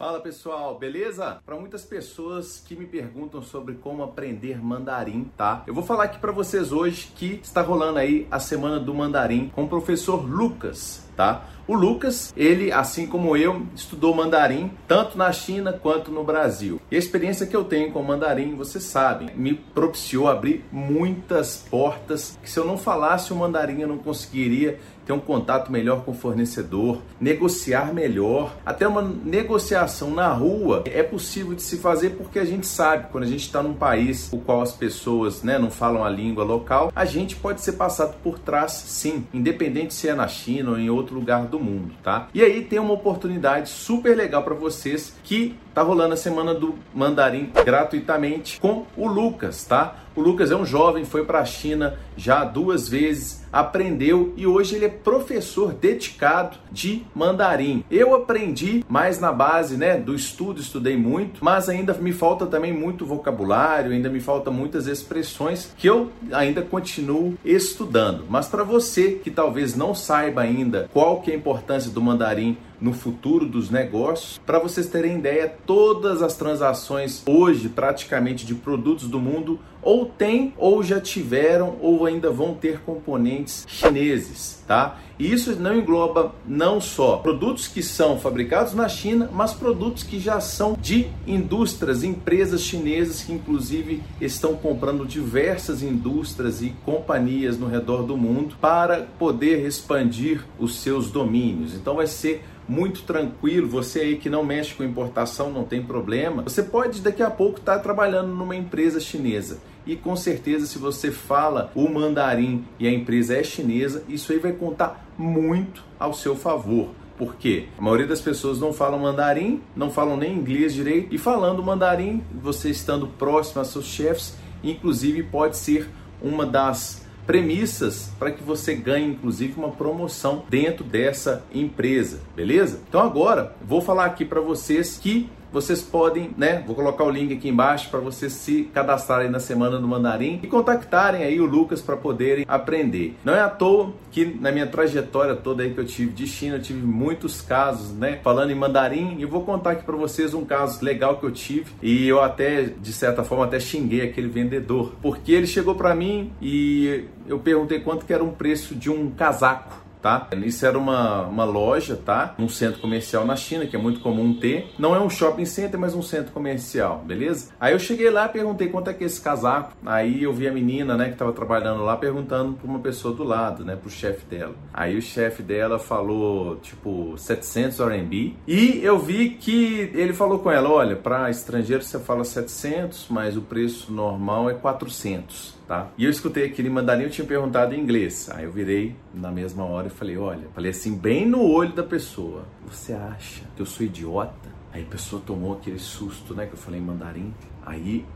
Fala pessoal, beleza? Para muitas pessoas que me perguntam sobre como aprender mandarim, tá? Eu vou falar aqui para vocês hoje que está rolando aí a semana do mandarim com o professor Lucas, tá? O Lucas, ele, assim como eu, estudou mandarim tanto na China quanto no Brasil. E a experiência que eu tenho com mandarim, vocês sabem, me propiciou abrir muitas portas que se eu não falasse o mandarim eu não conseguiria ter um contato melhor com o fornecedor, negociar melhor, até uma negociação na rua é possível de se fazer porque a gente sabe quando a gente está num país o qual as pessoas né, não falam a língua local, a gente pode ser passado por trás sim, independente se é na China ou em outro lugar do mundo, tá? E aí tem uma oportunidade super legal para vocês que tá rolando a semana do mandarim gratuitamente com o Lucas, tá? O Lucas é um jovem, foi para a China já duas vezes, aprendeu e hoje ele é professor dedicado de mandarim. Eu aprendi mais na base, né, do estudo, estudei muito, mas ainda me falta também muito vocabulário, ainda me falta muitas expressões que eu ainda continuo estudando. Mas para você que talvez não saiba ainda qual que é a importância do mandarim no futuro dos negócios. Para vocês terem ideia, todas as transações hoje, praticamente de produtos do mundo, ou tem, ou já tiveram, ou ainda vão ter componentes chineses, tá? E isso não engloba não só produtos que são fabricados na China, mas produtos que já são de indústrias, empresas chinesas que inclusive estão comprando diversas indústrias e companhias no redor do mundo para poder expandir os seus domínios. Então vai ser muito tranquilo, você aí que não mexe com importação, não tem problema. Você pode daqui a pouco estar tá trabalhando numa empresa chinesa. E com certeza, se você fala o mandarim e a empresa é chinesa, isso aí vai contar muito ao seu favor. Porque a maioria das pessoas não falam mandarim, não falam nem inglês direito, e falando mandarim, você estando próximo a seus chefes, inclusive pode ser uma das premissas para que você ganhe inclusive uma promoção dentro dessa empresa, beleza? Então agora vou falar aqui para vocês que vocês podem, né? Vou colocar o link aqui embaixo para vocês se cadastrarem na semana do Mandarim e contactarem aí o Lucas para poderem aprender. Não é à toa que na minha trajetória toda aí que eu tive de China, eu tive muitos casos, né? Falando em Mandarim, e vou contar aqui para vocês um caso legal que eu tive e eu até de certa forma até xinguei aquele vendedor, porque ele chegou para mim e eu perguntei quanto que era um preço de um casaco tá? Isso era uma, uma loja, tá? Um centro comercial na China, que é muito comum ter. Não é um shopping center, mas um centro comercial, beleza? Aí eu cheguei lá, perguntei quanto é que é esse casaco. Aí eu vi a menina, né, que tava trabalhando lá, perguntando para uma pessoa do lado, né, pro chefe dela. Aí o chefe dela falou, tipo, 700 RMB. E eu vi que ele falou com ela, olha, para estrangeiro você fala 700, mas o preço normal é 400 tá? E eu escutei aquele mandarim, eu tinha perguntado em inglês. Aí eu virei na mesma hora falei, olha, falei assim, bem no olho da pessoa, você acha que eu sou idiota? Aí a pessoa tomou aquele susto, né, que eu falei em mandarim. Aí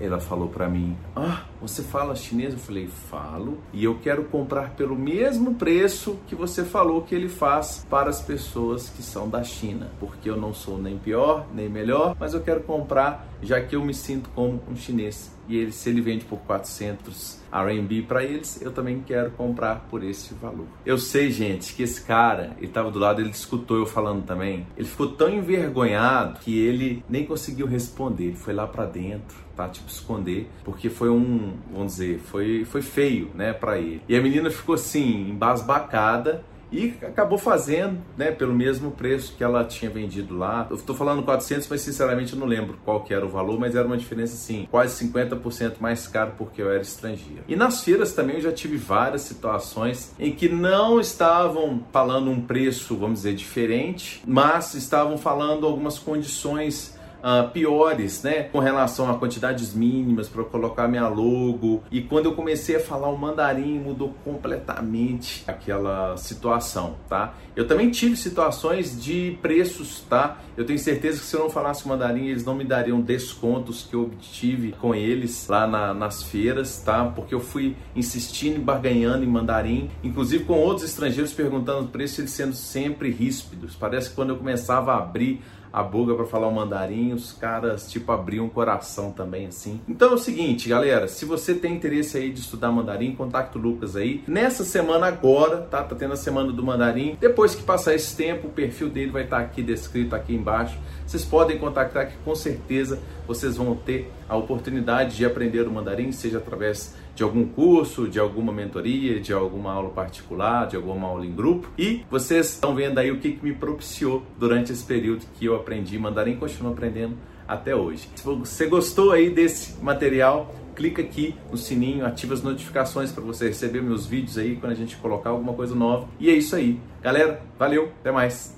ela falou para mim: Ah, você fala chinês? Eu falei: Falo. E eu quero comprar pelo mesmo preço que você falou que ele faz para as pessoas que são da China. Porque eu não sou nem pior, nem melhor, mas eu quero comprar já que eu me sinto como um chinês. E ele, se ele vende por 400 RMB para eles, eu também quero comprar por esse valor. Eu sei, gente, que esse cara, ele estava do lado, ele escutou eu falando também. Ele ficou tão envergonhado que ele nem conseguiu responder. Ele foi lá para dentro, tá? Tipo, esconder, porque foi um, vamos dizer, foi, foi feio, né, para ele. E a menina ficou assim, embasbacada e acabou fazendo, né, pelo mesmo preço que ela tinha vendido lá. Eu estou falando 400, mas sinceramente eu não lembro qual que era o valor, mas era uma diferença assim, quase 50% mais caro porque eu era estrangeiro. E nas feiras também eu já tive várias situações em que não estavam falando um preço, vamos dizer, diferente, mas estavam falando algumas condições uh, piores, né, com relação a quantidades mínimas para colocar minha logo. E quando eu comecei a falar o mandarim, mudou completamente aquela situação, tá? Eu também tive situações de preços, tá? Eu tenho certeza que se eu não falasse mandarim, eles não me dariam descontos que eu obtive com eles lá na, nas feiras, tá? Porque eu fui insistindo e barganhando em mandarim, inclusive com outros estrangeiros perguntando o preço, eles sendo sempre ríspidos. Parece que quando eu começava a abrir a boca para falar o mandarim, os caras tipo abriam o coração também assim. Então é o seguinte, galera, se você tem interesse aí de estudar mandarim, contacta o Lucas aí. Nessa semana agora, tá? Tá tendo a semana do mandarim. Depois que passar esse tempo, o perfil dele vai estar tá aqui descrito aqui embaixo. Vocês podem contactar que com certeza vocês vão ter a oportunidade de aprender o mandarim, seja através de algum curso, de alguma mentoria, de alguma aula particular, de alguma aula em grupo. E vocês estão vendo aí o que, que me propiciou durante esse período que eu aprendi mandarim e continuo aprendendo até hoje. Se você gostou aí desse material, clica aqui no sininho, ativa as notificações para você receber meus vídeos aí quando a gente colocar alguma coisa nova. E é isso aí. Galera, valeu, até mais.